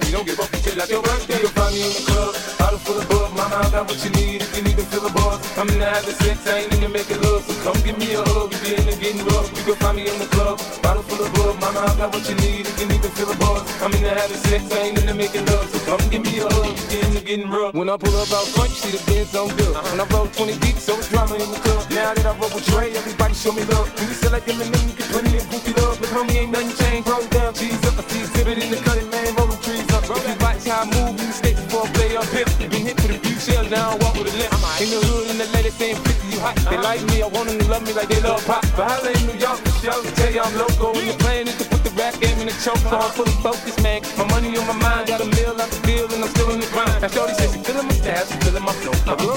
we don't give up. They like me, I want them to love me like they love pop. But holla in New York, for show, Tell you I'm local. When you're playing, it to put the rap game in the choke, so I'm fully focused, man. My money on my mind, got a meal out the deal, and I'm still in the grind. Now, Shorty says she feeling my style, she feeling my flow.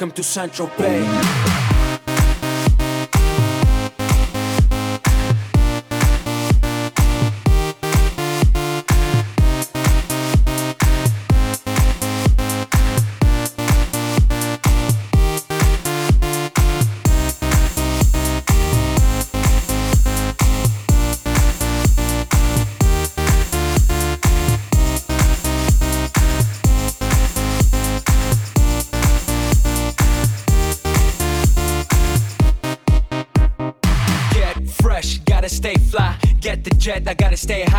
Welcome to Central Bay. Jet, I gotta stay.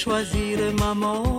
choisir maman.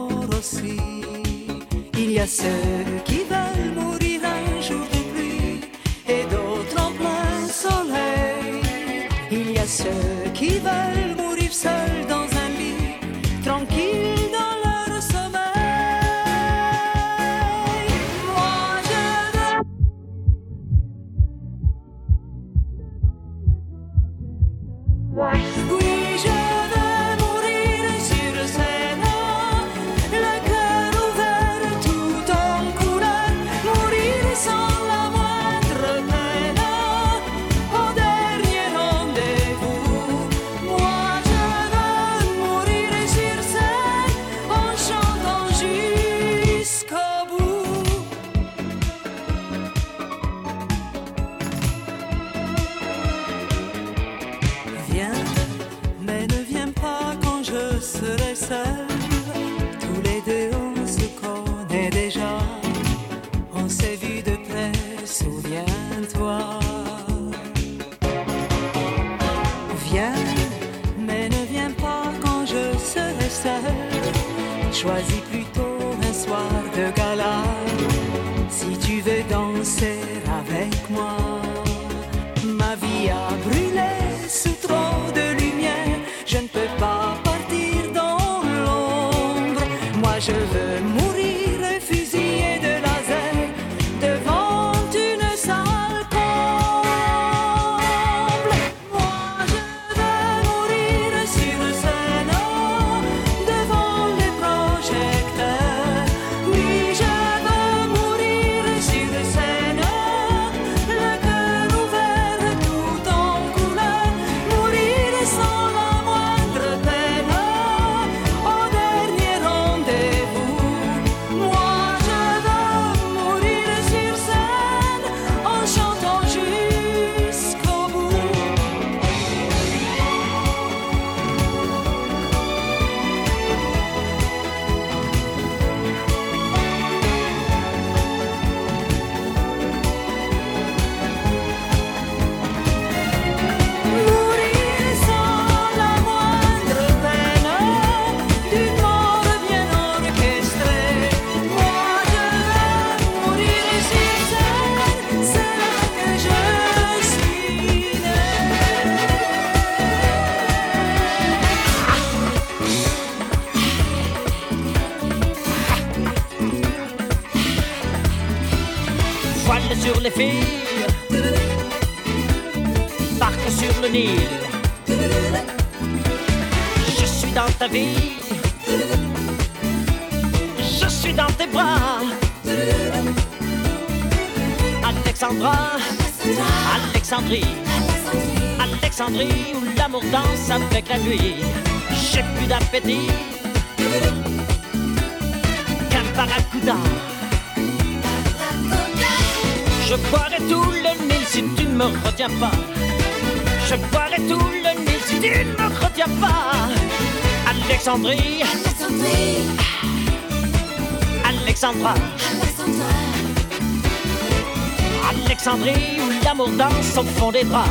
au fond des bras.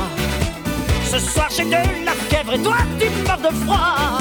Ce soir j'ai de la fièvre et toi tu meurs de froid.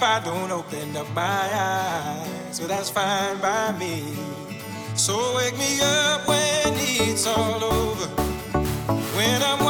If I don't open up my eyes, so that's fine by me. So wake me up when it's all over, when I'm.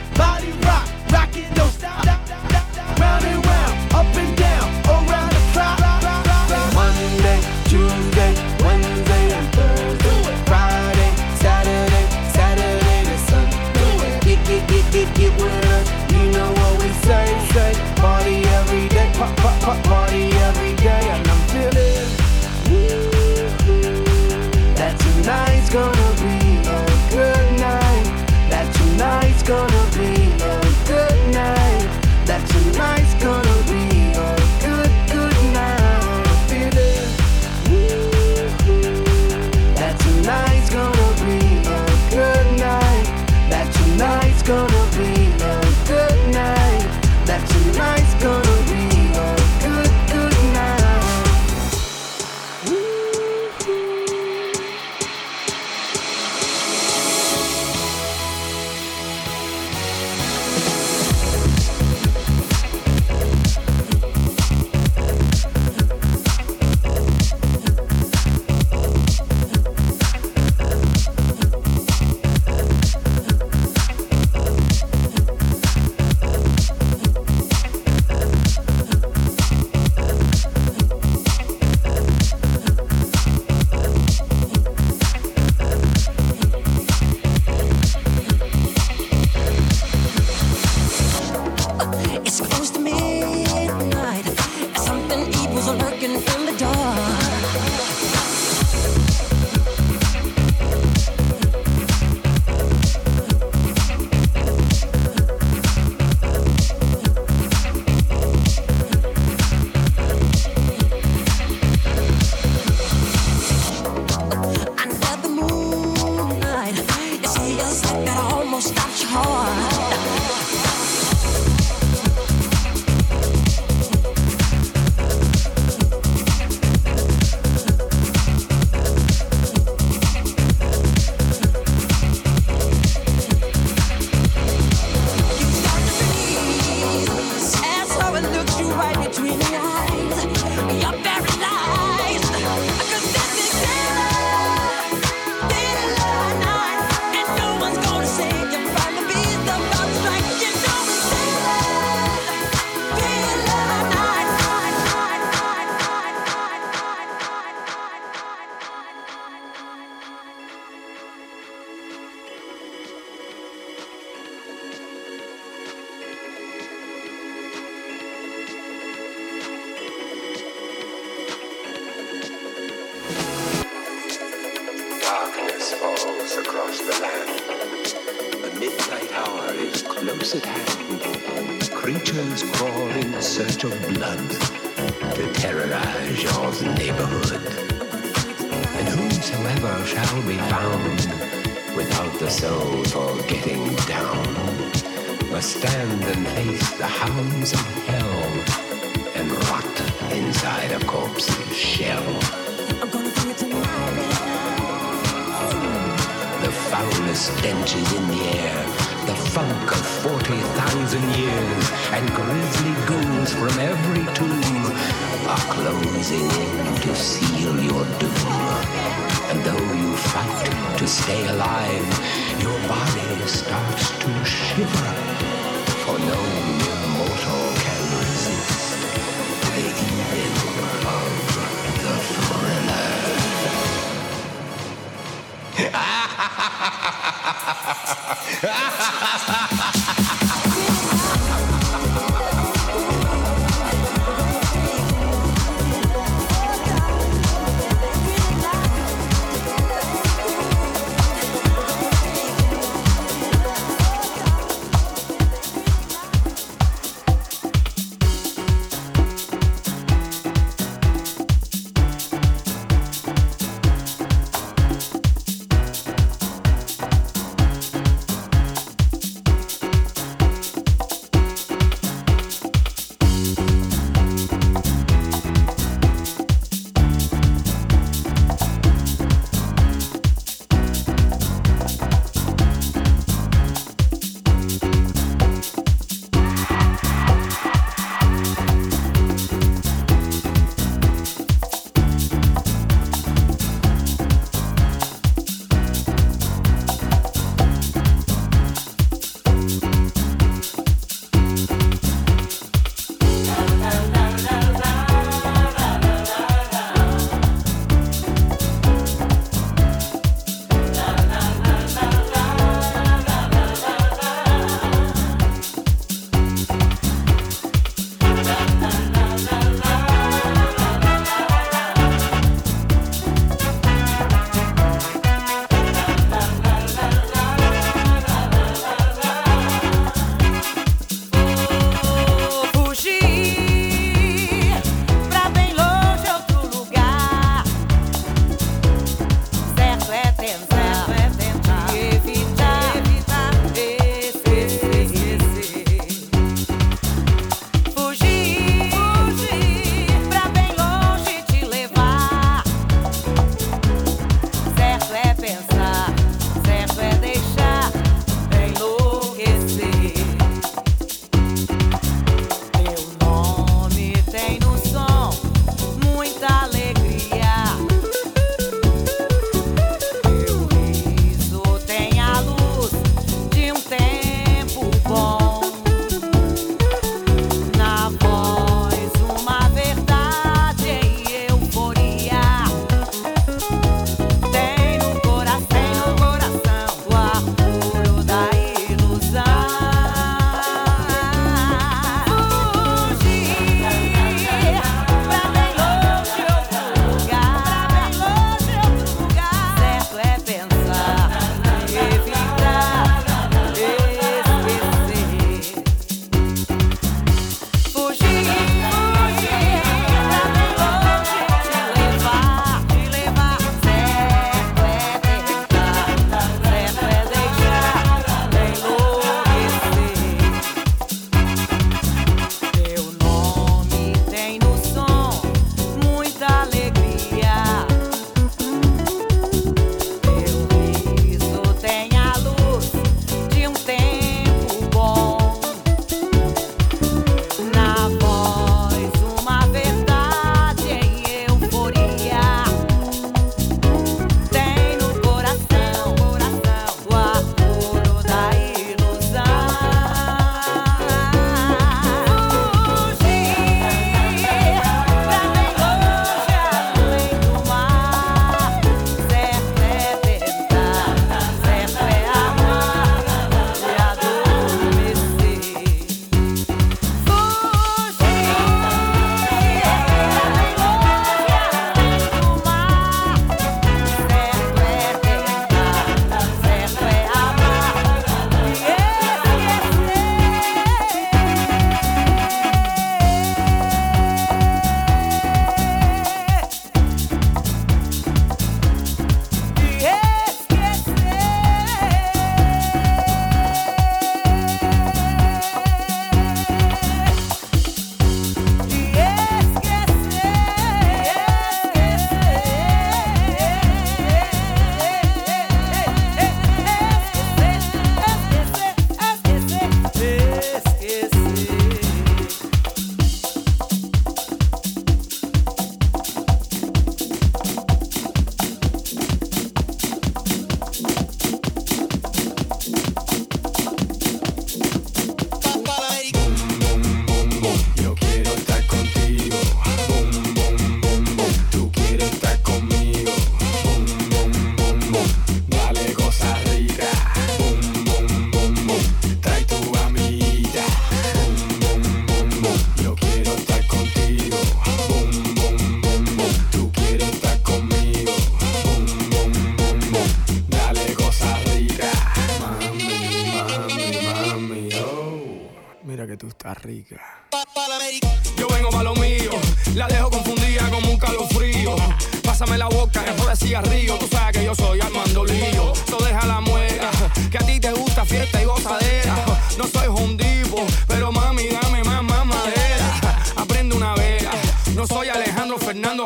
fuck boy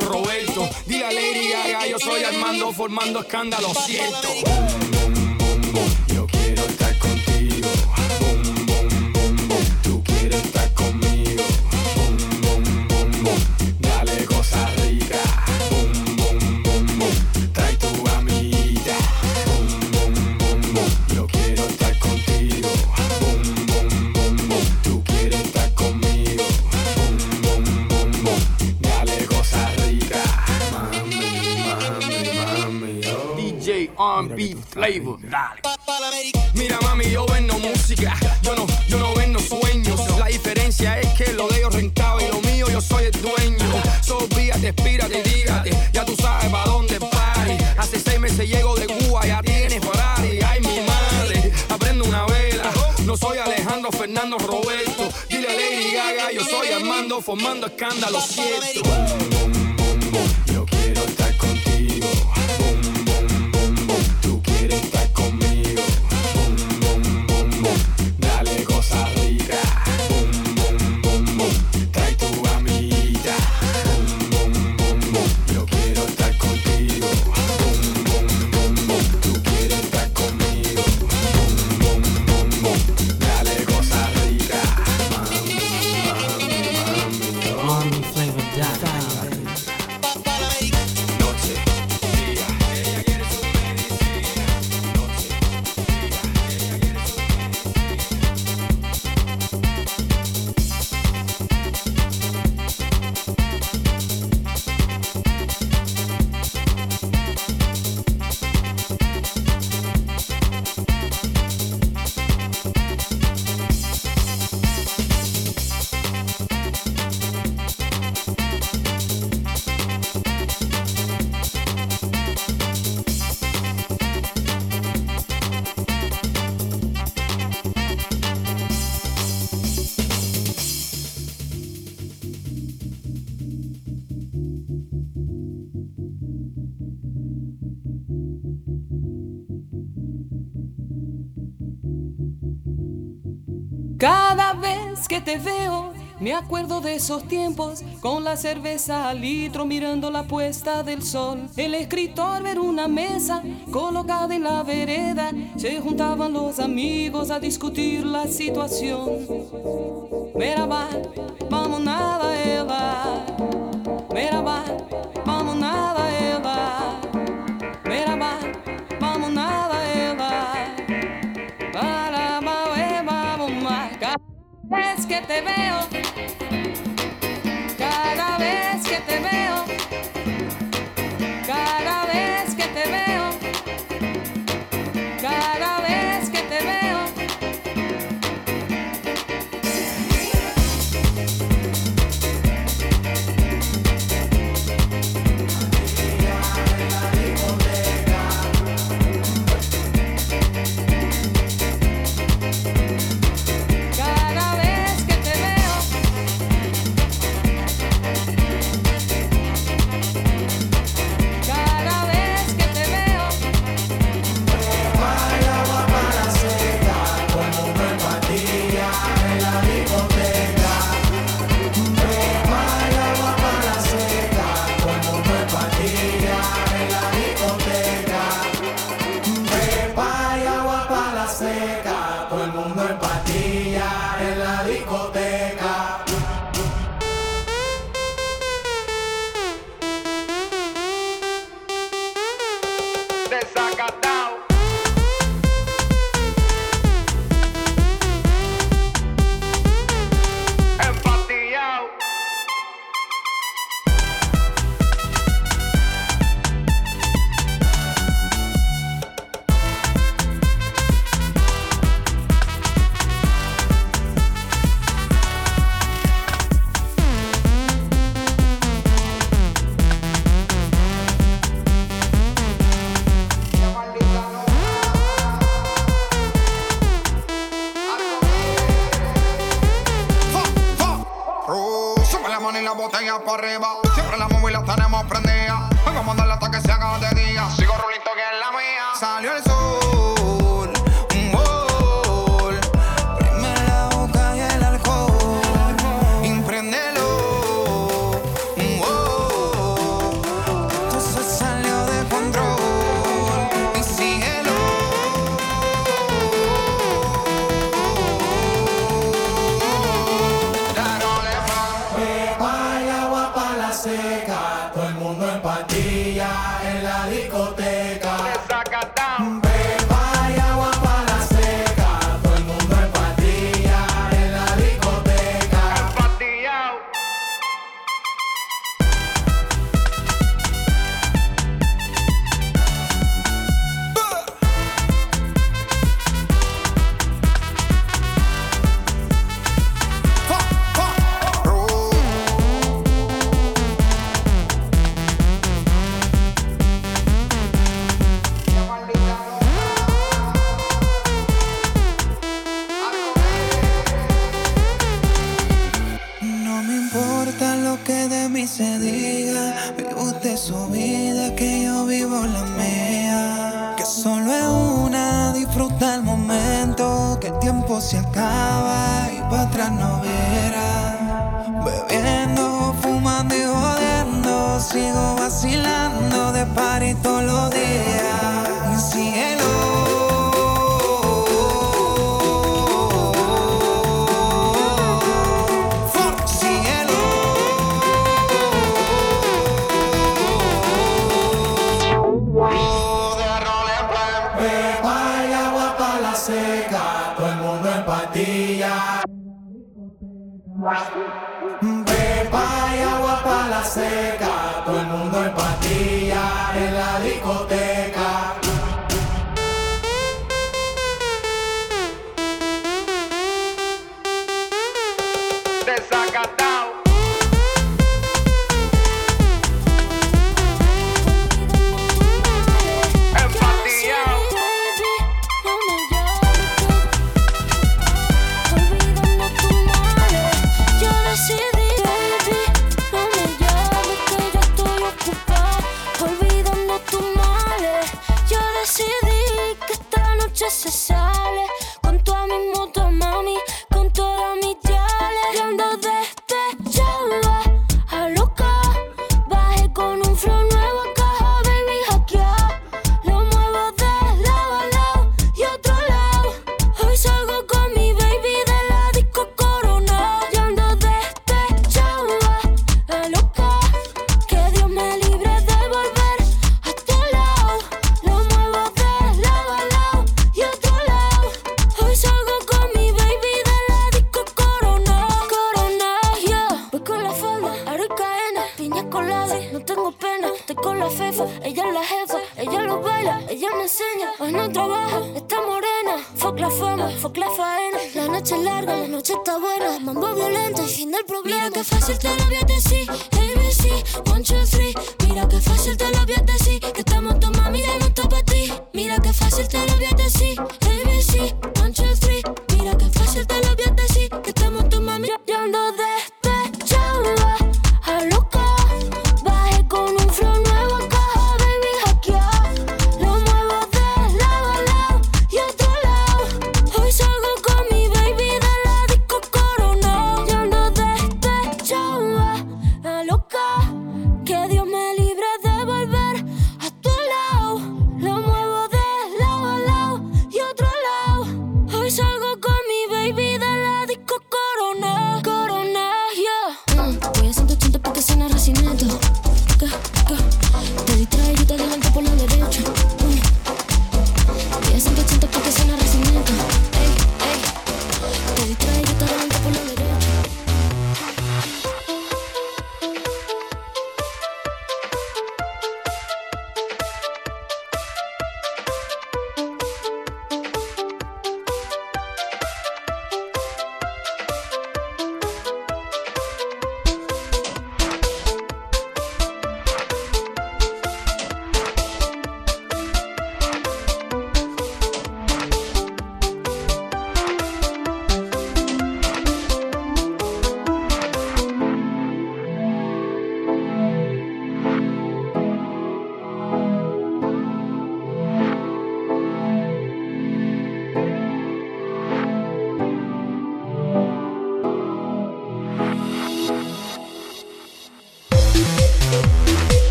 Roberto. Dile a yo soy Armando formando escándalo, cierto. Flavor, dale. Mira mami, yo vendo música, yo no, yo no vendo sueños. La diferencia es que lo de ellos rentado y lo mío yo soy el dueño. So fíjate, espírate, dígate, ya tú sabes pa' dónde party. Hace seis meses llego de Cuba, ya tienes Ferrari. Ay mi madre, aprende una vela. No soy Alejandro Fernando Roberto. Dile a Lady Gaga, yo soy Armando formando escándalo cierto. Acuerdo de esos tiempos, con la cerveza al litro mirando la puesta del sol. El escritor era una mesa colocada en la vereda, se juntaban los amigos a discutir la situación. Merhaba, vamos nada ela. Merhaba, vamos nada ela. Merhaba, vamos nada. Para, vez que te veo, vez que te veo,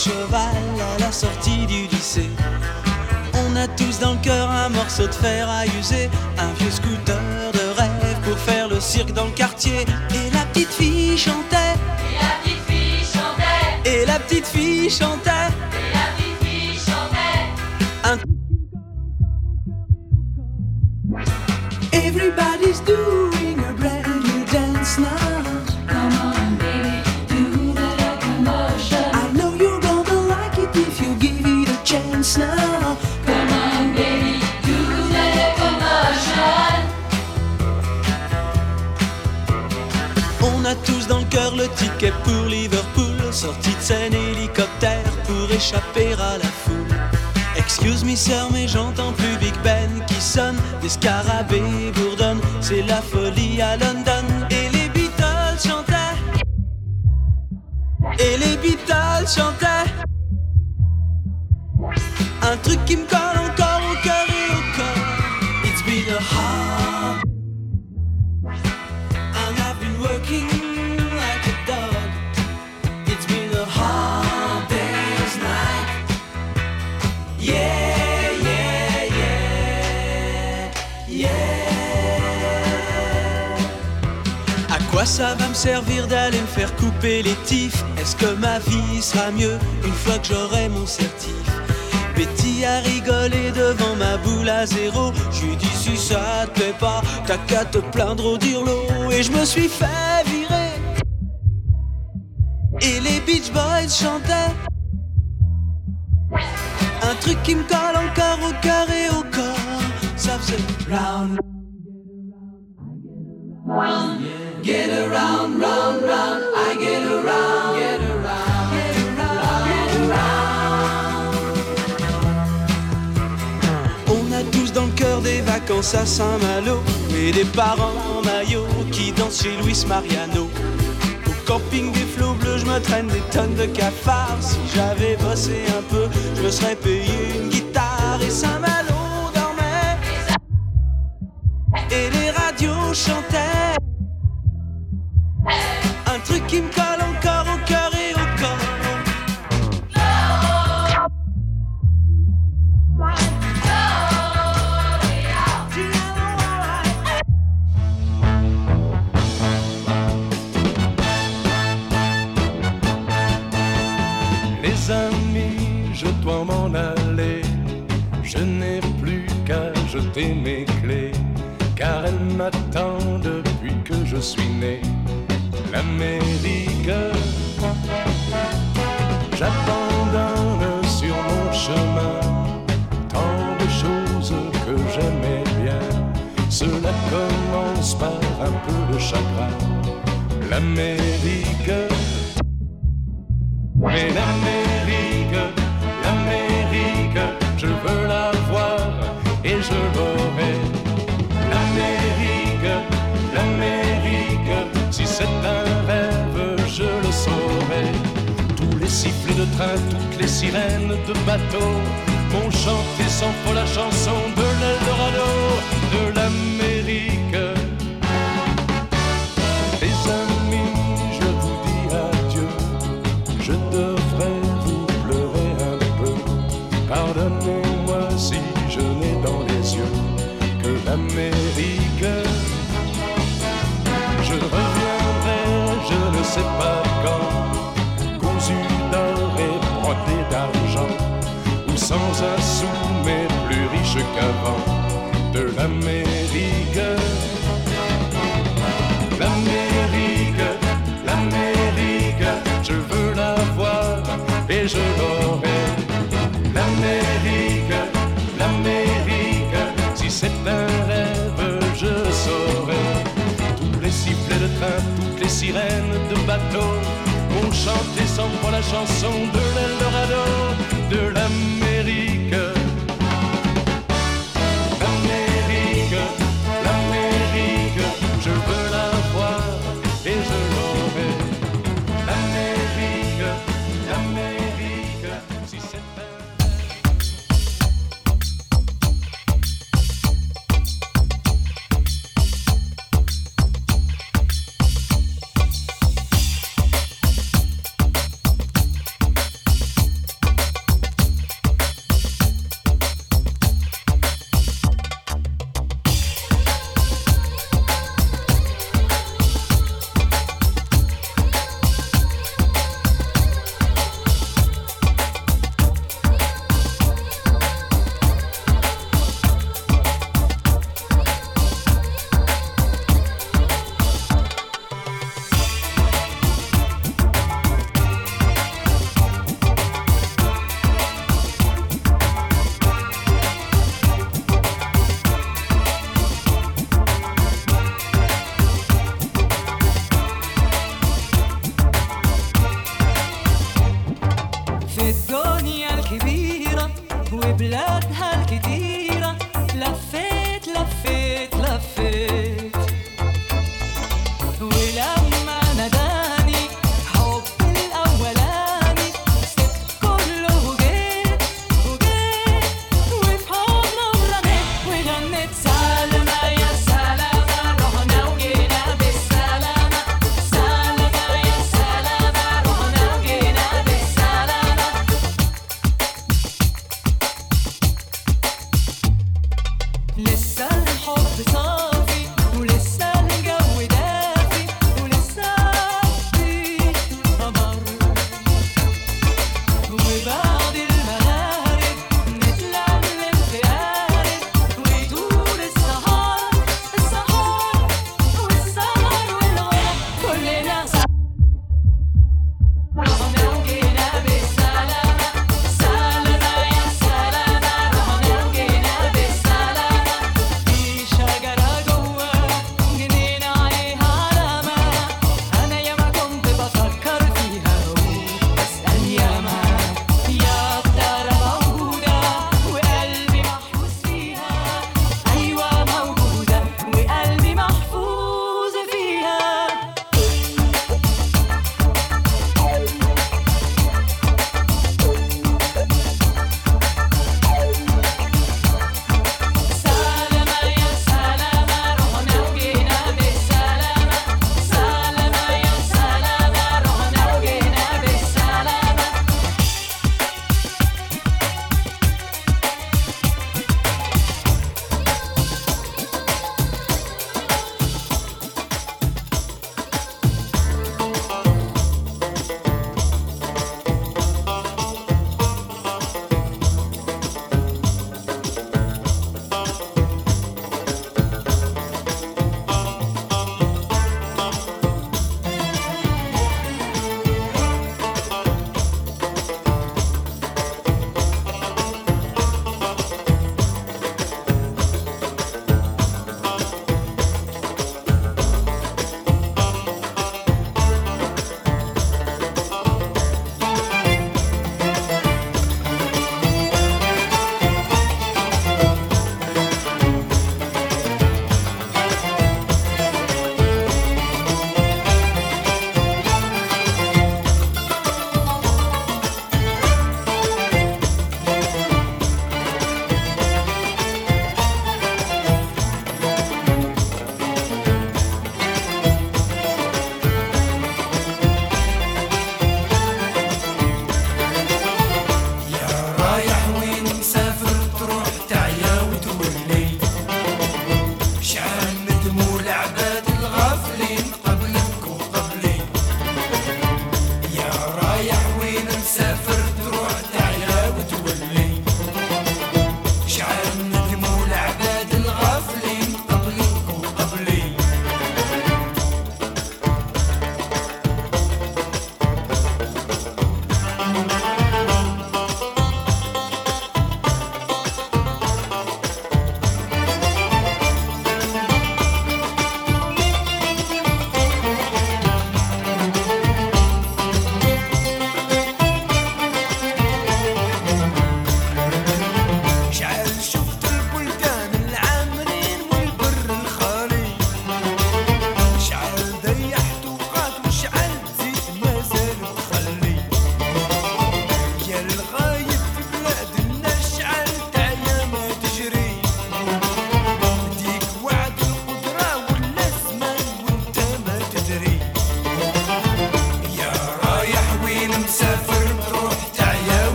cheval à la sortie du lycée. On a tous dans le cœur un morceau de fer à user, un vieux scout te plaindre au dirlo. Et je me suis fait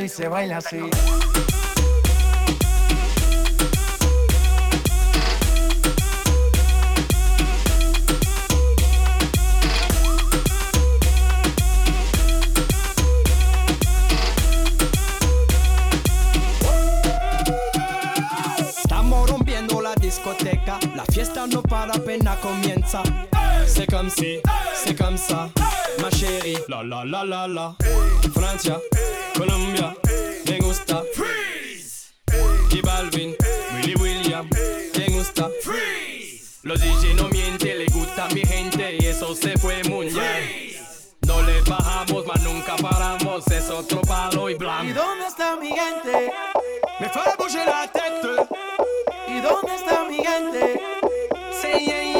bailando y se baila así. Este es otro palo y blanco. ¿Y dónde está mi gente? Me fue a la tête. ¿Y dónde está mi gente? Sí, yeah, yeah.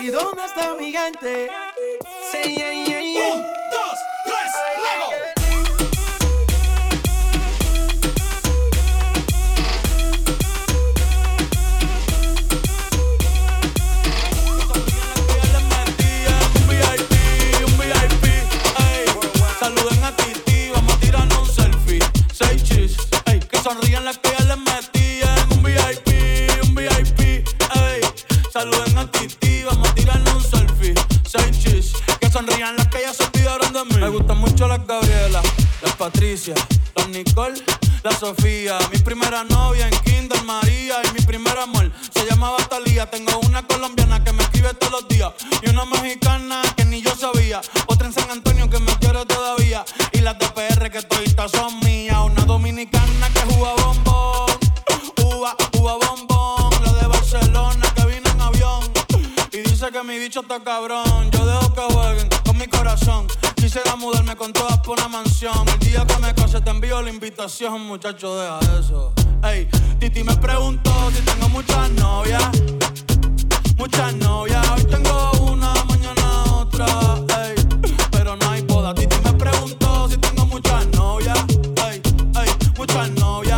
¿Y dónde está mi gente? Un, dos, tres, luego. Salgan la piel mentira. Un VIP, un VIP, ay. Saluden a Titi. Vamos a tirarnos selfie. Sei cheese. Ey, que sonrían la piel metida. Un VIP, un VIP, ay, saluden a Titi. Me gustan mucho las Gabriela, las Patricia, las Nicole, la Sofía. Mi primera novia en Kinder María y mi primer amor se llamaba Talía. Tengo una colombiana que me escribe todos los días y una mexicana que ni yo sabía. Otra en San Antonio que me quiere todavía y las de PR que todavía son mías. Una dominicana que juega bombón, uva, uva bombón. La de Barcelona que vino en avión y dice que mi bicho está cabrón. Yo dejo que jueguen con mi corazón Quisiera mudarme con todas por una mansión. El día que me case te envío la invitación, muchacho, deja eso. Ey, Titi me preguntó si tengo muchas novias. Muchas novias, hoy tengo una, mañana otra. Ey, pero no hay boda. Titi me preguntó si tengo muchas novias. Ey, ey, muchas novias,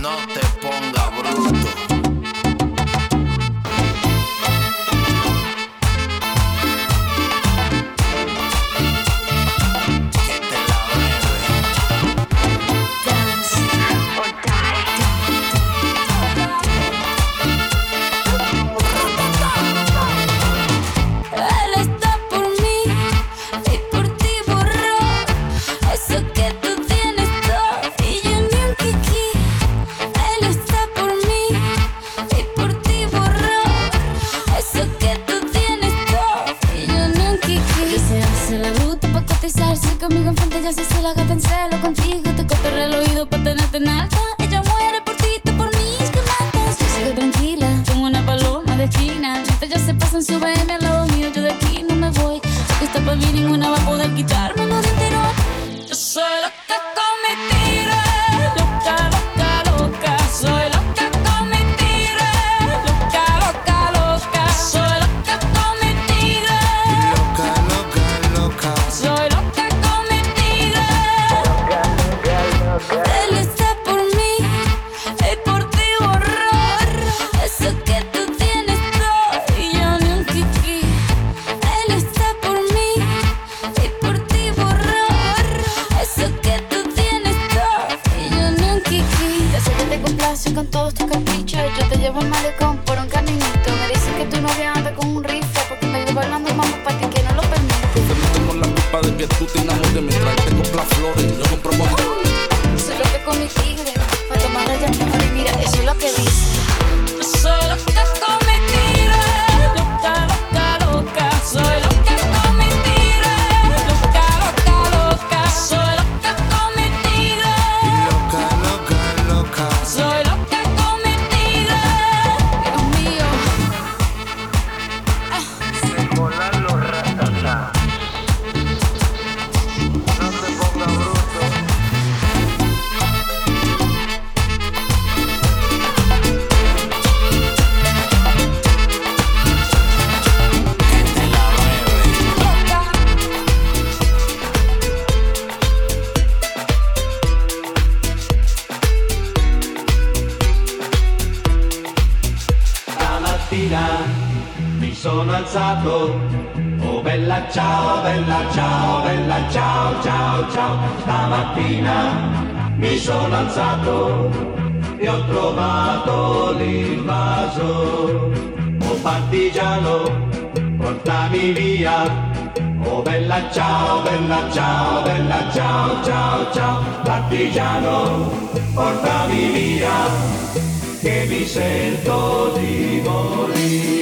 No te ponga bruto. It's still I Partigiano, portami via che mi sento di Stamattina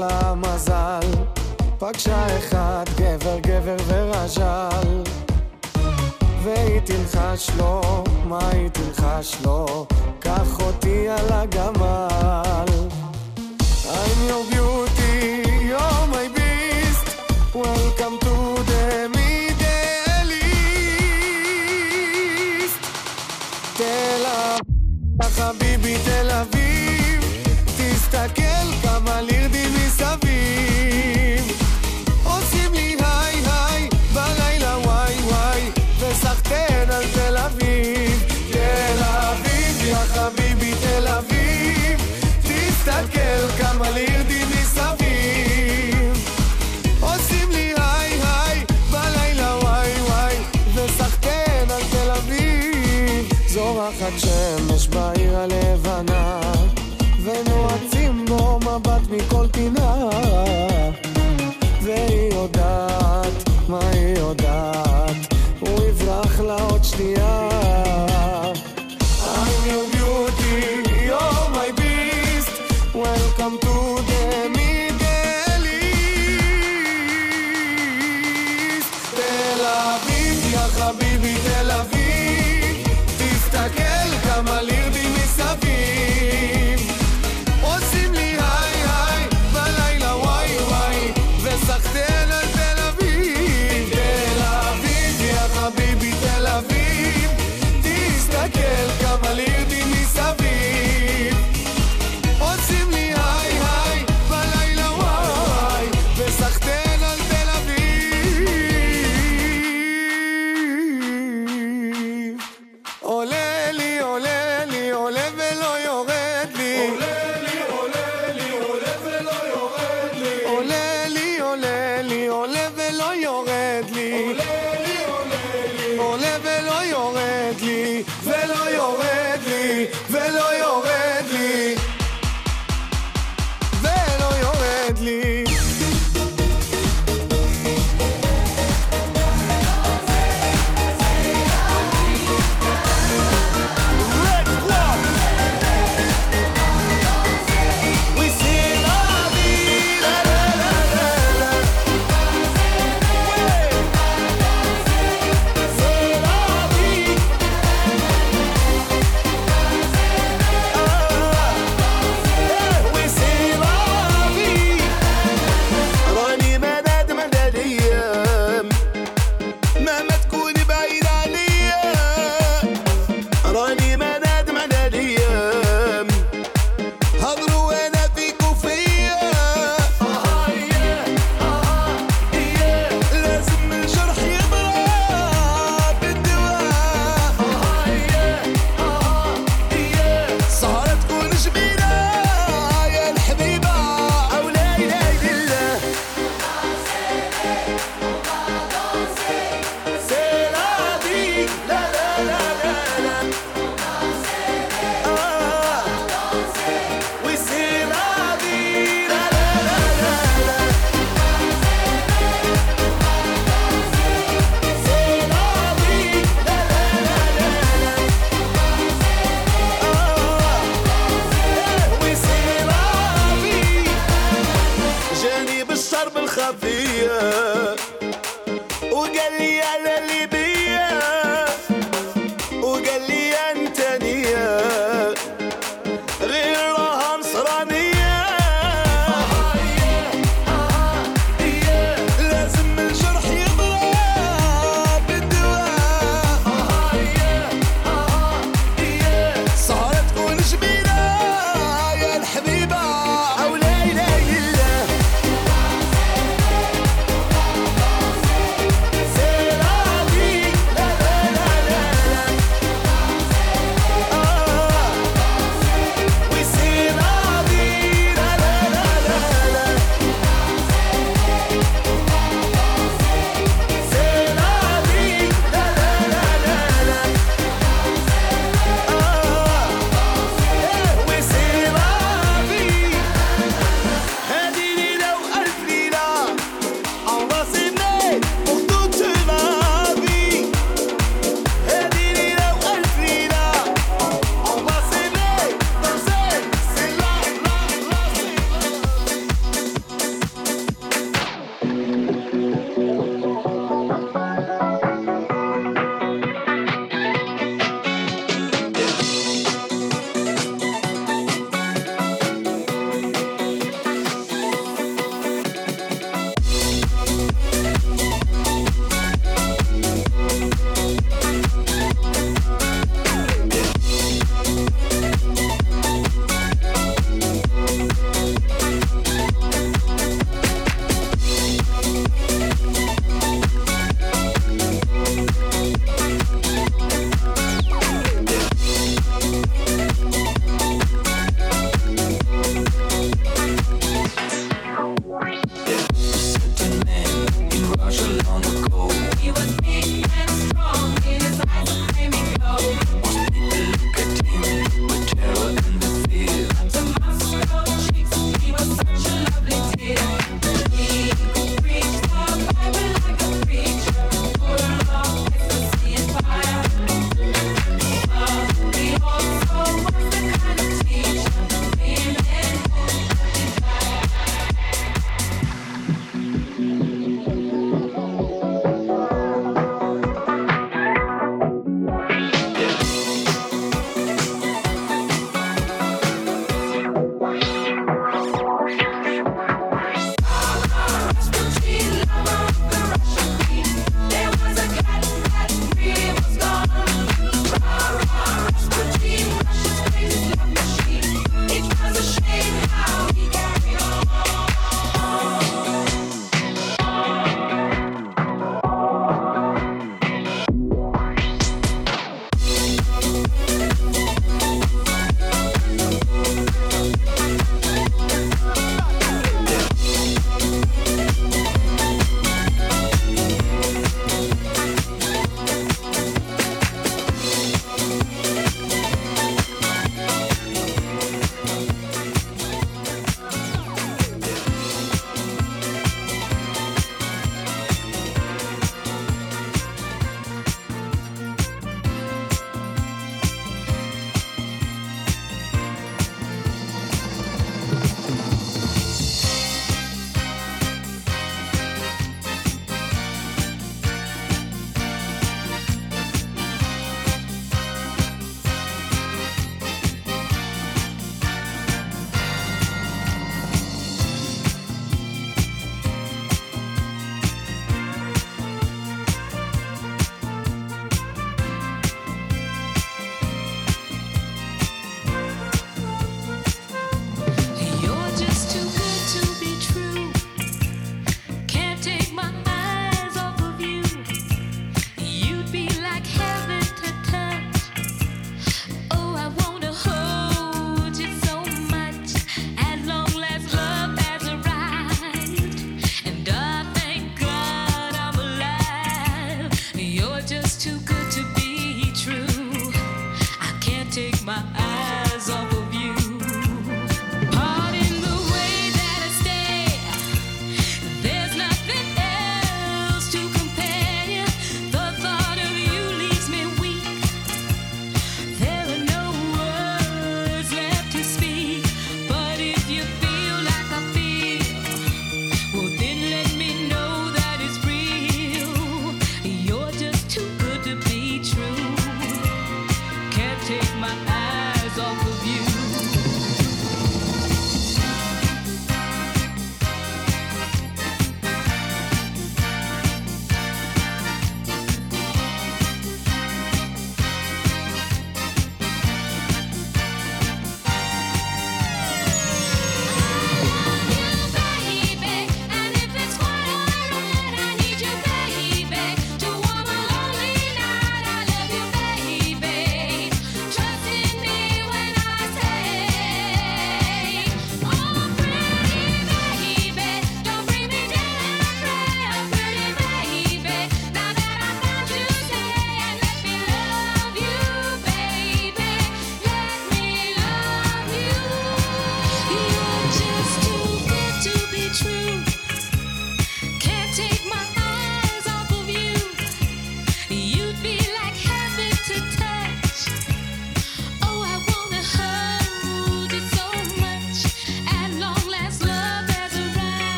לה מזל, פגשה אחד גבר גבר ורז'ל. והיא תלחש לו, מה היא תלחש לו?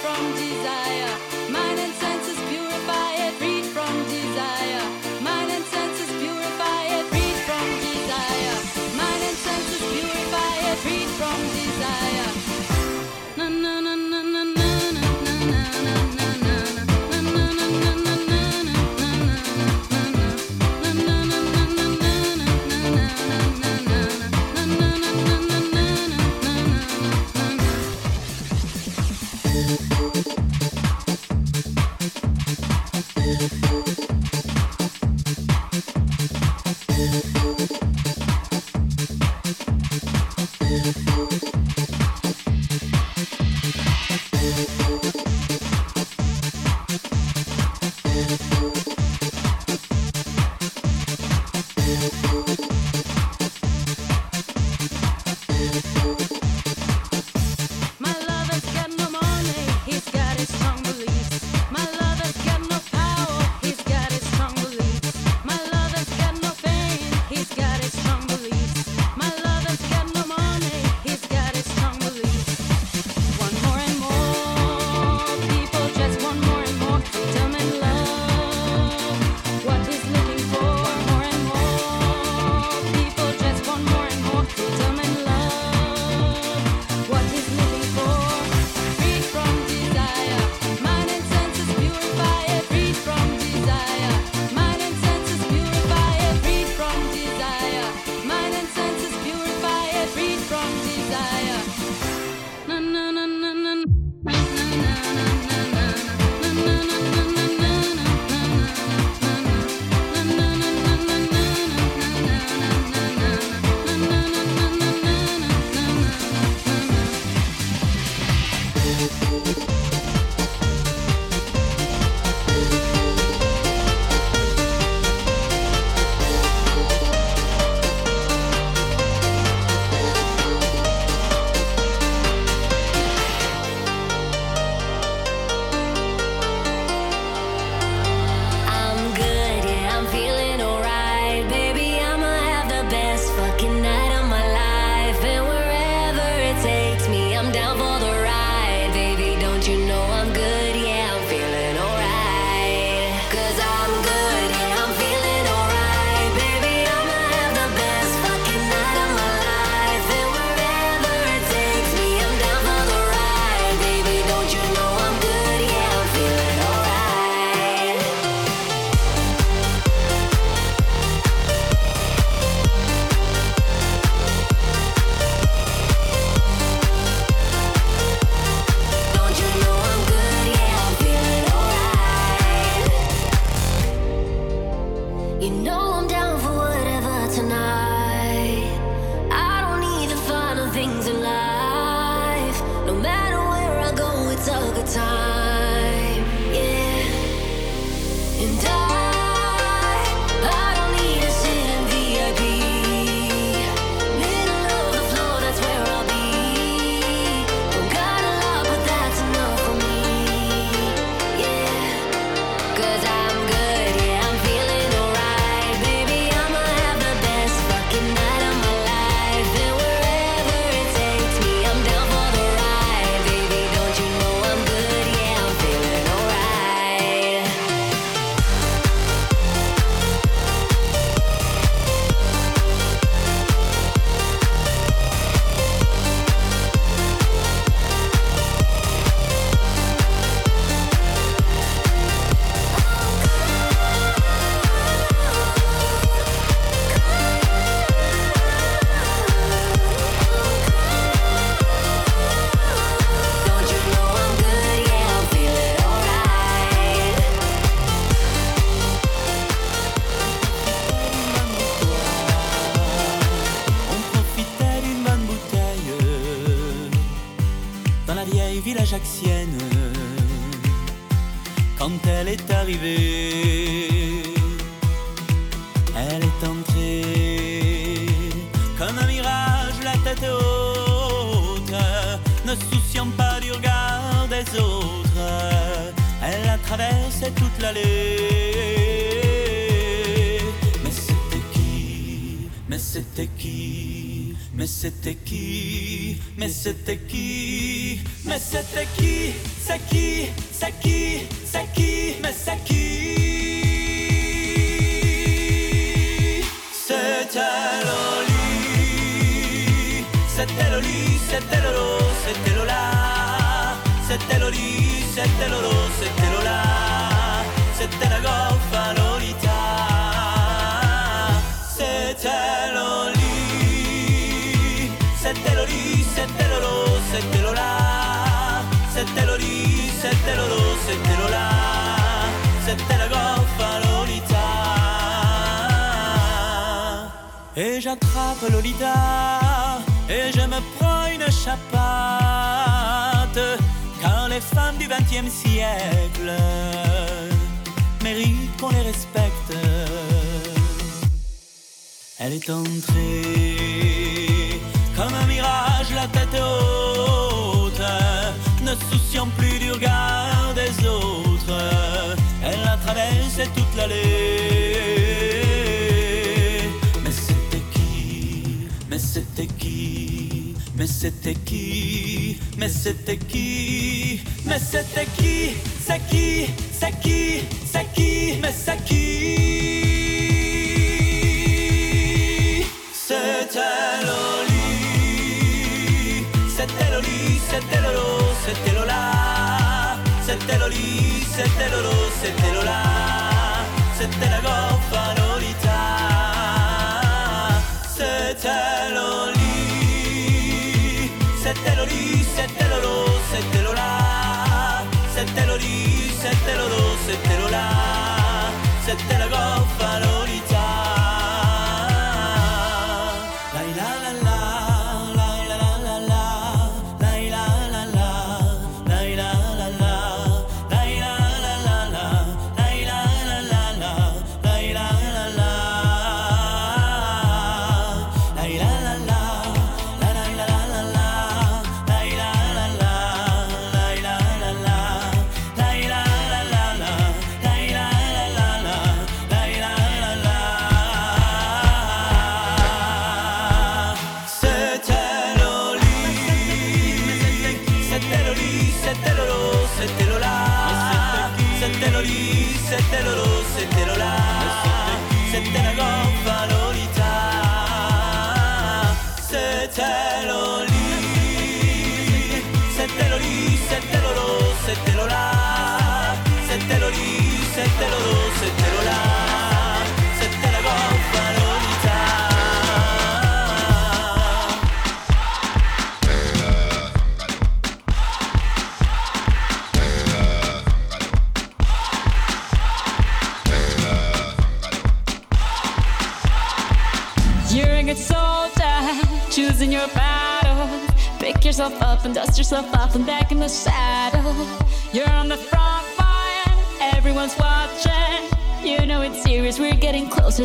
from desire.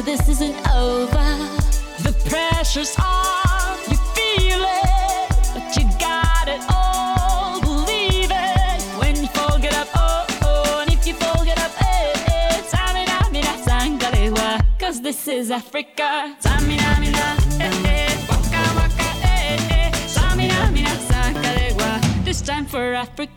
this isn't over. The pressure's on, you feel it, but you got it all. Believe it when you fall, get up, oh oh, and if you fall, get up, eh eh. Tamina, mina, cause this is Africa. Eh, eh, waka, eh, waka, this time for Africa.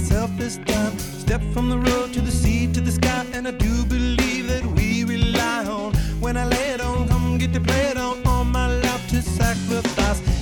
myself this time. Step from the road to the sea to the sky, and I do believe that we rely on. When I lay it on, come get to play it on. All my life to sacrifice.